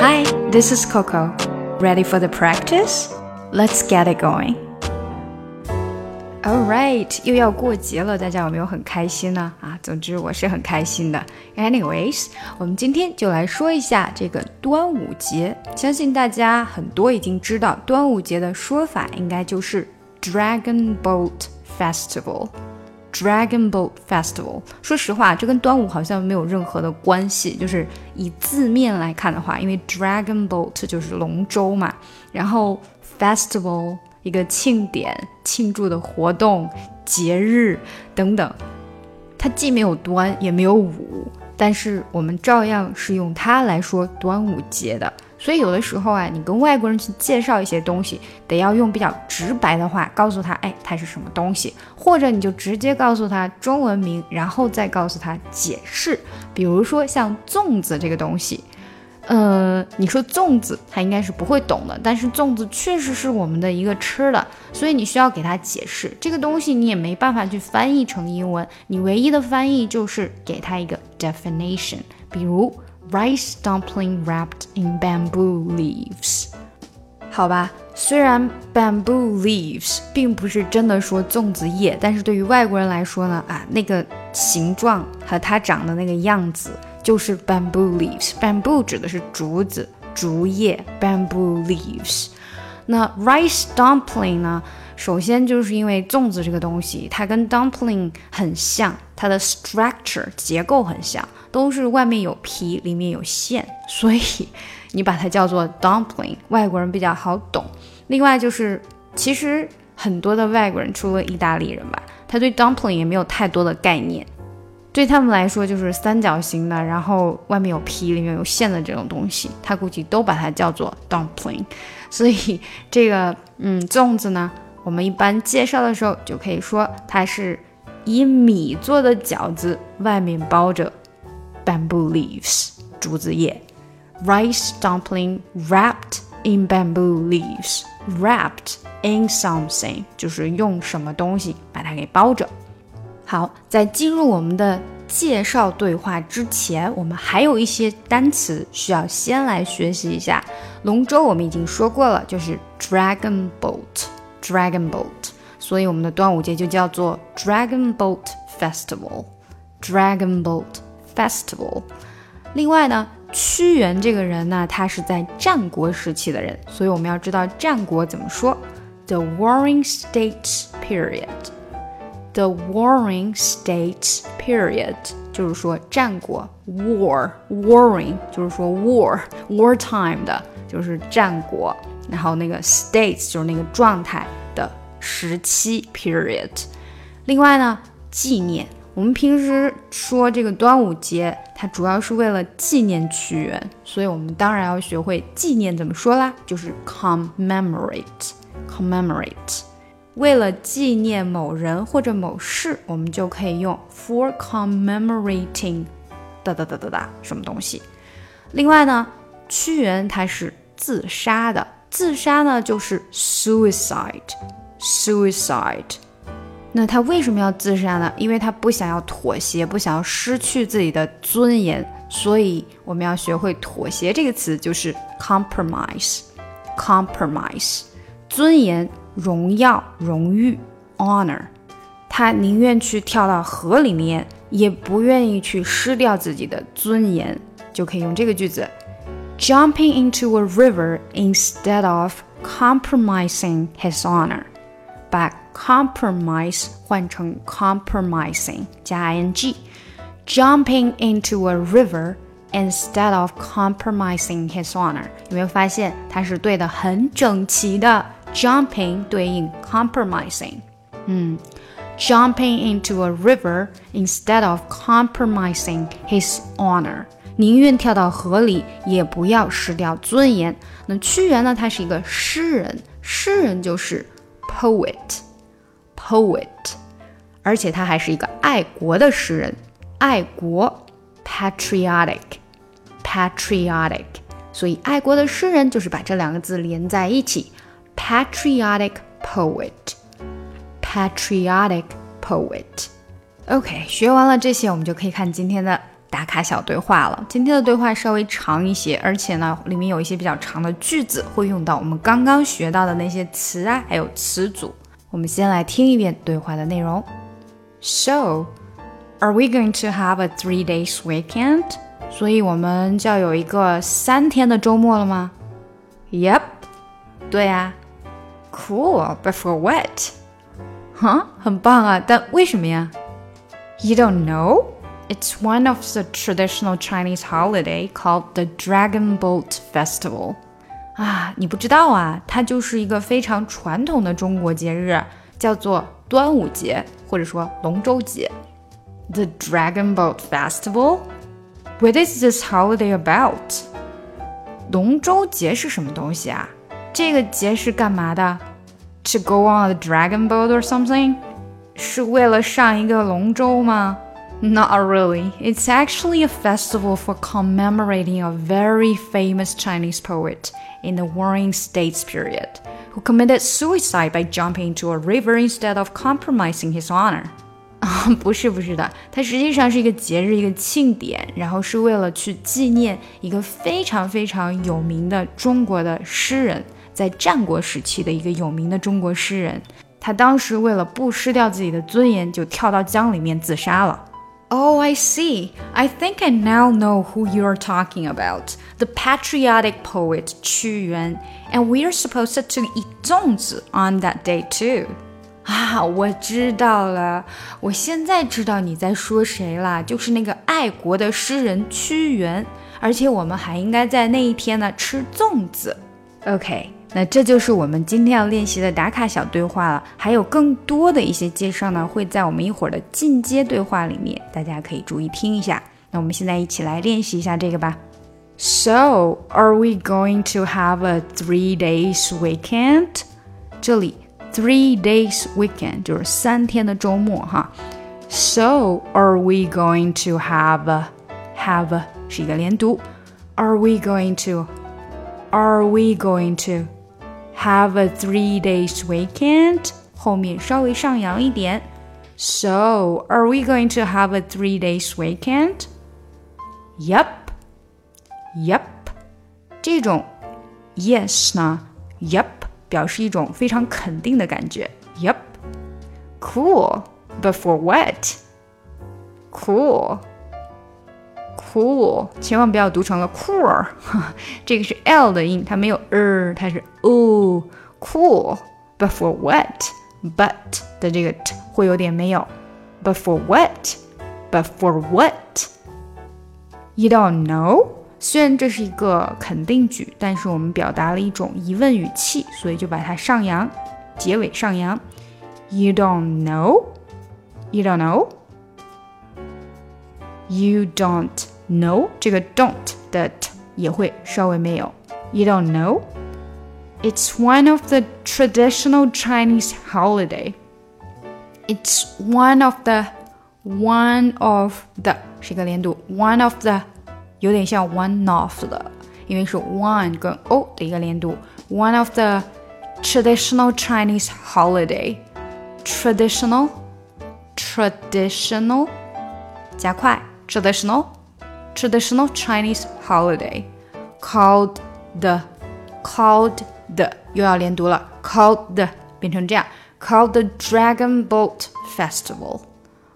Hi, this is Coco. Ready for the practice? Let's get it going. All right，又要过节了，大家有没有很开心呢？啊，总之我是很开心的。Anyways，我们今天就来说一下这个端午节。相信大家很多已经知道，端午节的说法应该就是 Dragon Boat Festival。 Dragon Boat Festival，说实话，这跟端午好像没有任何的关系。就是以字面来看的话，因为 Dragon Boat 就是龙舟嘛，然后 Festival 一个庆典、庆祝的活动、节日等等，它既没有端也没有午，但是我们照样是用它来说端午节的。所以有的时候啊，你跟外国人去介绍一些东西，得要用比较直白的话告诉他，哎，它是什么东西，或者你就直接告诉他中文名，然后再告诉他解释。比如说像粽子这个东西，呃，你说粽子，他应该是不会懂的，但是粽子确实是我们的一个吃的，所以你需要给他解释这个东西，你也没办法去翻译成英文，你唯一的翻译就是给他一个 definition，比如。Rice dumpling wrapped in bamboo leaves。好吧，虽然 bamboo leaves 并不是真的说粽子叶，但是对于外国人来说呢，啊，那个形状和它长的那个样子就是 bamboo leaves。bamboo 指的是竹子、竹叶，bamboo leaves。那 rice dumpling 呢？首先就是因为粽子这个东西，它跟 dumpling 很像，它的 structure 结构很像，都是外面有皮，里面有馅，所以你把它叫做 dumpling，外国人比较好懂。另外就是，其实很多的外国人，除了意大利人吧，他对 dumpling 也没有太多的概念，对他们来说就是三角形的，然后外面有皮，里面有馅的这种东西，他估计都把它叫做 dumpling。所以这个，嗯，粽子呢？我们一般介绍的时候就可以说它是以米做的饺子，外面包着 bamboo leaves 竹子叶，rice dumpling wrapped in bamboo leaves，wrapped in something 就是用什么东西把它给包着。好，在进入我们的介绍对话之前，我们还有一些单词需要先来学习一下。龙舟我们已经说过了，就是 dragon boat。Dragon Boat，所以我们的端午节就叫做 Dragon Boat Festival。Dragon Boat Festival。另外呢，屈原这个人呢，他是在战国时期的人，所以我们要知道战国怎么说。The Warring States Period。The Warring States Period 就是说战国 War，Warring 就是说 War，Wartime 的，就是战国。 然后那个 states 就是那个状态的时期 period。另外呢，纪念我们平时说这个端午节，它主要是为了纪念屈原，所以我们当然要学会纪念怎么说啦，就是 commemorate，commemorate。为了纪念某人或者某事，我们就可以用 for commemorating 哒哒哒哒哒什么东西。另外呢，屈原他是自杀的。自杀呢，就是 suicide，suicide。那他为什么要自杀呢？因为他不想要妥协，不想要失去自己的尊严，所以我们要学会妥协这个词，就是 compromise，compromise。尊严、荣耀、荣誉，honor。他宁愿去跳到河里面，也不愿意去失掉自己的尊严，就可以用这个句子。jumping into a river instead of compromising his honor，把 compromise 换成 compromising 加 ing。Jumping into a river instead of compromising his honor，有没有发现它是对的很整齐的？Jumping 对应 compromising，嗯，jumping into a river instead of compromising his honor。 宁愿跳到河里，也不要失掉尊严。那屈原呢？他是一个诗人，诗人就是 poet，poet，而且他还是一个爱国的诗人，爱国 patriotic，patriotic。所以爱国的诗人就是把这两个字连在一起，patriotic poet，patriotic poet。OK，学完了这些，我们就可以看今天的。打卡小对话了。今天的对话稍微长一些，而且呢，里面有一些比较长的句子，会用到我们刚刚学到的那些词啊，还有词组。我们先来听一遍对话的内容。So, are we going to have a three days weekend? 所以我们就要有一个三天的周末了吗？Yep，对呀。Cool, but for what? 哈，很棒啊，但为什么呀？You don't know? It's one of the traditional Chinese holiday called the Dragon Boat Festival. 啊，你不知道啊，它就是一个非常传统的中国节日，叫做端午节，或者说龙舟节。The Dragon Boat Festival? What is this holiday about? 龙舟节是什么东西啊？这个节是干嘛的？To go on a dragon boat or something？是为了上一个龙舟吗 ？Not really. It's actually a festival for commemorating a very famous Chinese poet in the Warring States period who committed suicide by jumping into a river instead of compromising his honor. 啊，不是不是的，它实际上是一个节日，一个庆典，然后是为了去纪念一个非常非常有名的中国的诗人，在战国时期的一个有名的中国诗人，他当时为了不失掉自己的尊严，就跳到江里面自杀了。 Oh, I see. I think I now know who you're talking about. The patriotic poet Qu Yuan. And we're supposed to eat 粽子 on that day too. 啊，我知道了，我现在知道你在说谁了，就是那个爱国的诗人屈原，而且我们还应该在那一天呢吃粽子。OK， 那这就是我们今天要练习的打卡小对话了，还有更多的一些介绍呢，会在我们一会儿的进阶对话里面，大家可以注意听一下。那我们现在一起来练习一下这个吧。So, are we going to have a three days weekend？这里。three days weekend 就是三天的周末哈。So are we going to have a, have a, 是一个连读。Are we going to Are we going to have a three days weekend？后面稍微上扬一点。So are we going to have a three days weekend? Yep. Yep. 这种 yes 呢，Yep。表示一种非常肯定的感觉。Yep, cool. But for what? Cool, cool. 千万不要读成了 cool，这个是 l 的音，它没有 er，它是 o。 Cool, but for what? But 的这个 t 会有点没有。But for what? But for what? You don't know. 虽然这是一个肯定句，但是我们表达了一种疑问语气，所以就把它上扬，结尾上扬。You don't know? You don't know? You don't know? 这个 don't 的 t 也会稍微没有。You don't know? It's one of the traditional Chinese holiday. It's one of the one of the 是一个连读，one of the 有点像 one of 的，因为是 one 跟 o 的一个连读。One of the traditional Chinese holiday. Traditional, traditional，加快，traditional, traditional Chinese holiday called the called the 又要连读了，called the 变成这样，called the Dragon Boat Festival.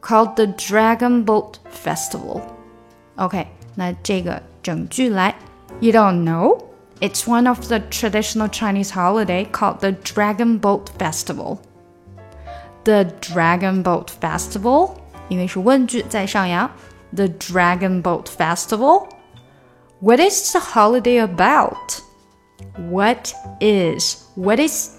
Called the Dragon Boat Festival. OK。那这个整句来，You don't know? It's one of the traditional Chinese holiday called the Dragon Boat Festival. The Dragon Boat Festival，因为是问句在上扬。The Dragon Boat Festival. What is the holiday about? What is? What is?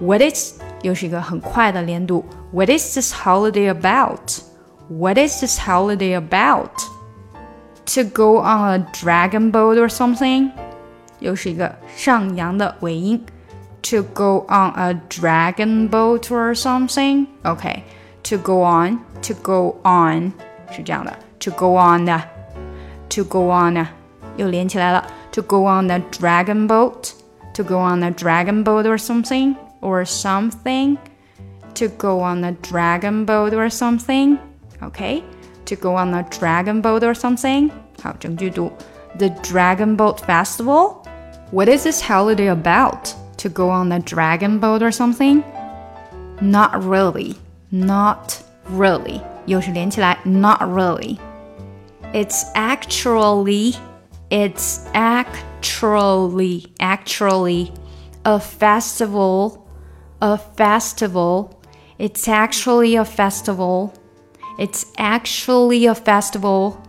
What is? 又是一个很快的连读。What is this holiday about? What is this holiday about? to go on a dragon boat or something，又是一个上扬的尾音。To go on a dragon boat or something. Okay, to go on, to go on 是这样的。To go on 的，to go on 的又连起来了。 To go on a dragon boat, to go on a dragon boat or something or something. To go on a dragon boat or something. Okay. to go on a dragon boat or something? 好，整句读 The Dragon Boat Festival? What is this holiday about? To go on a dragon boat or something? Not really. Not really. 又是连起来 not really. It's actually it's actually actually a festival a festival it's actually a festival it's actually a festival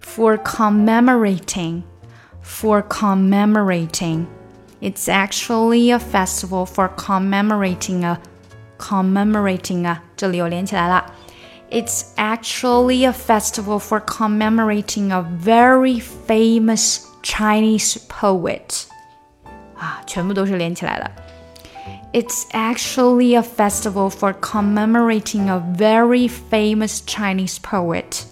for commemorating for commemorating it's actually a festival for commemorating a commemorating a 这里又连起来了 it's actually a festival for commemorating a very famous Chinese poet. 啊，全部都是连起来的。It's actually a festival for commemorating a very famous Chinese poet.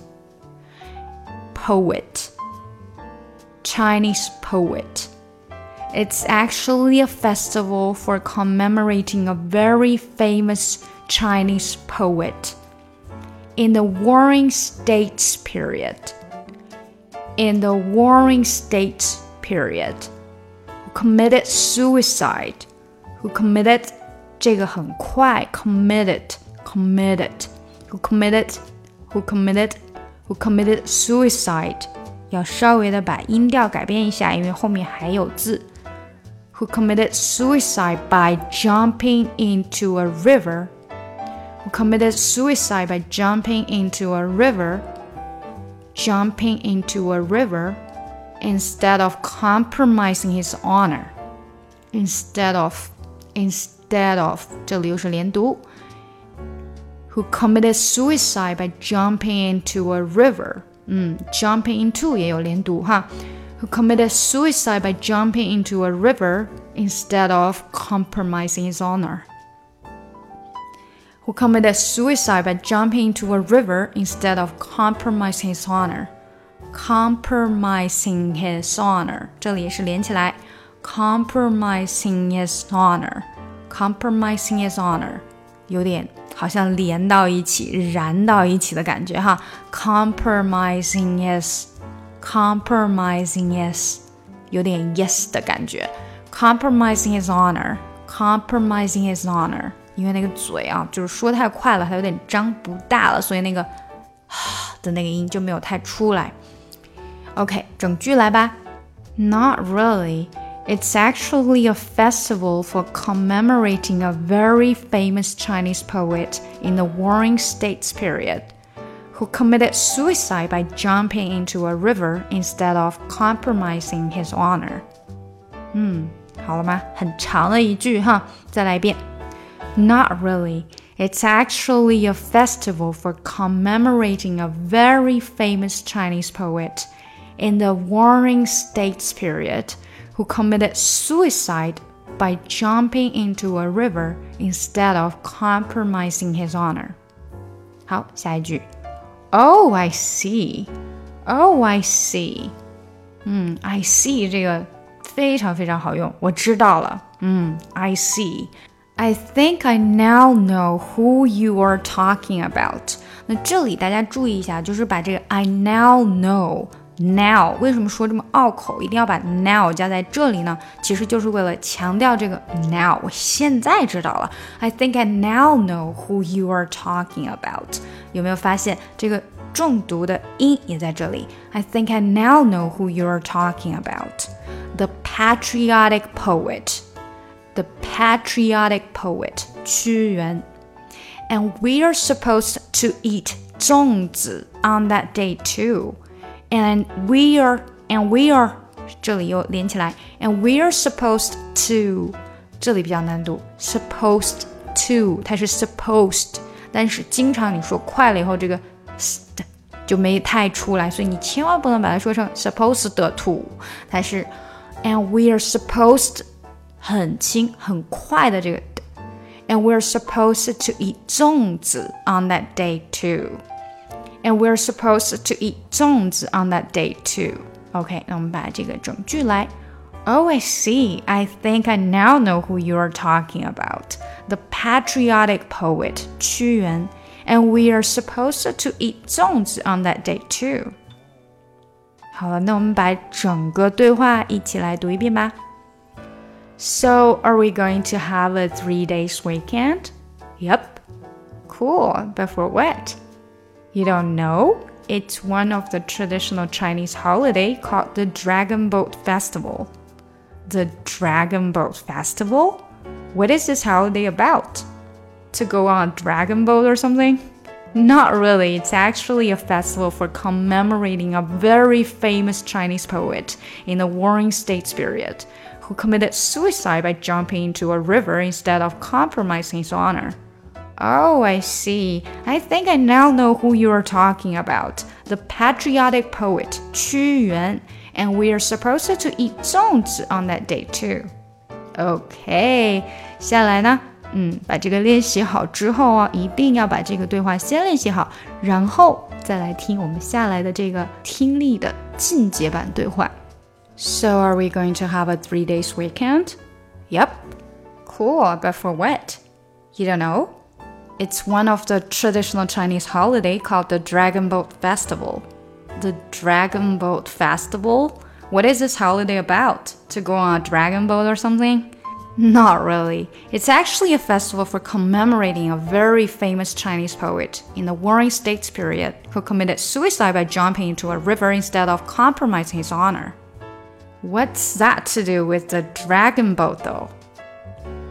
Poet. Chinese poet. It's actually a festival for commemorating a very famous Chinese poet in the Warring States period. In the Warring States period, who committed suicide, who committed 这个很快 committed committed who committed who committed who committed suicide 要稍微的把音调改变一下，因为后面还有字。Who committed suicide by jumping into a river who committed suicide by jumping into a river, jumping into a river instead of compromising his honor. Instead of, instead of, 这里又是连读。Who committed suicide by jumping into a river? 嗯，jumping into 也有连读哈。Who committed suicide by jumping into a river instead of compromising his honor? who committed suicide by jumping into a river instead of compromising his honor. Compromising his honor，这里也是连起来，compromising his honor，compromising his honor，有点好像连到一起、燃到一起的感觉哈。Compromising his，compromising his，有点 yes 的感觉。Compromising his honor，compromising his honor。 因为那个嘴啊，就是说太快了，它有点张不大了，所以那个的那个音就没有太出来。OK，整句来吧。Not really. It's actually a festival for commemorating a very famous Chinese poet in the Warring States period who committed suicide by jumping into a river instead of compromising his honor. 嗯，好了吗？很长的一句哈，再来一遍。 not really. It's actually a festival for commemorating a very famous Chinese poet in the Warring States period who committed suicide by jumping into a river instead of compromising his honor. 好，下一句。Oh, I see. Oh, I see. 嗯，I see 这个非常非常好用，我知道了。嗯，I see。 I think I now know who you are talking about。那这里大家注意一下，就是把这个 I now know now 为什么说这么拗口，一定要把 now 加在这里呢？其实就是为了强调这个 now，我现在知道了。I think I now know who you are talking about。有没有发现这个重读的音也在这里？I think I now know who you are talking about。The patriotic poet。 the patriotic poet Qu Yuan. And we are supposed to eat 粽子 on that day too. And we are and we are 这里又连起来，and we are supposed to 这里比较难读，supposed to 它是 supposed，但是经常你说快了以后，这个 st 就没太出来，所以你千万不能把它说成 supposed to，它是 and we are supposed 很轻很快的这个，and we're supposed to eat 粽子 on that day too. And we're supposed to eat 粽子 on that day too. OK，那我们把这个整句来。Oh, I see. I think I now know who you are talking about. The patriotic poet Qu Yuan. and we are supposed to eat 粽子 on that day too. 好了，那我们把整个对话一起来读一遍吧。 So, are we going to have a three days weekend? Yep. Cool, but for what? You don't know? It's one of the traditional Chinese holiday called the Dragon Boat Festival. The Dragon Boat Festival? What is this holiday about? To go on a dragon boat or something? Not really. It's actually a festival for commemorating a very famous Chinese poet in the Warring States period who committed suicide by jumping into a river instead of compromising his honor. Oh, I see. I think I now know who you are talking about. The patriotic poet Qu Yuan, and we are supposed to eat 粽子 on that day too. Okay, 下来呢？嗯，把这个练习好之后啊，一定要把这个对话先练习好，然后再来听我们下来的这个听力的进阶版对话。 So are we going to have a three days weekend? Yep. Cool, but for what? You don't know? It's one of the traditional Chinese holiday called the Dragon Boat Festival. The Dragon Boat Festival? What is this holiday about? To go on a dragon boat or something? Not really. It's actually a festival for commemorating a very famous Chinese poet in the Warring States period who committed suicide by jumping into a river instead of compromising his honor. What's that to do with the dragon boat, though?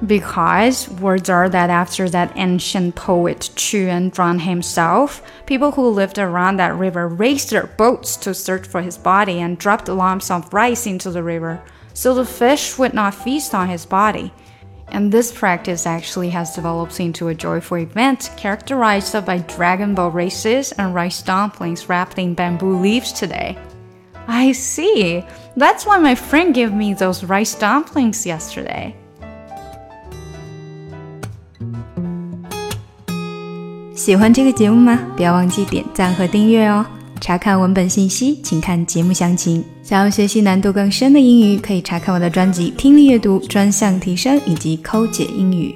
Because words are that after that ancient poet Qu Yuan drowned himself, people who lived around that river raised their boats to search for his body and dropped lumps of rice into the river so the fish would not feast on his body. And this practice actually has developed into a joyful event characterized by dragon boat races and rice dumplings wrapped in bamboo leaves today. I see. That's why my friend gave me those rice dumplings yesterday. 喜欢这个节目吗？不要忘记点赞和订阅哦。查看文本信息，请看节目详情。想要学习难度更深的英语，可以查看我的专辑《听力阅读专项提升》以及《抠解英语》。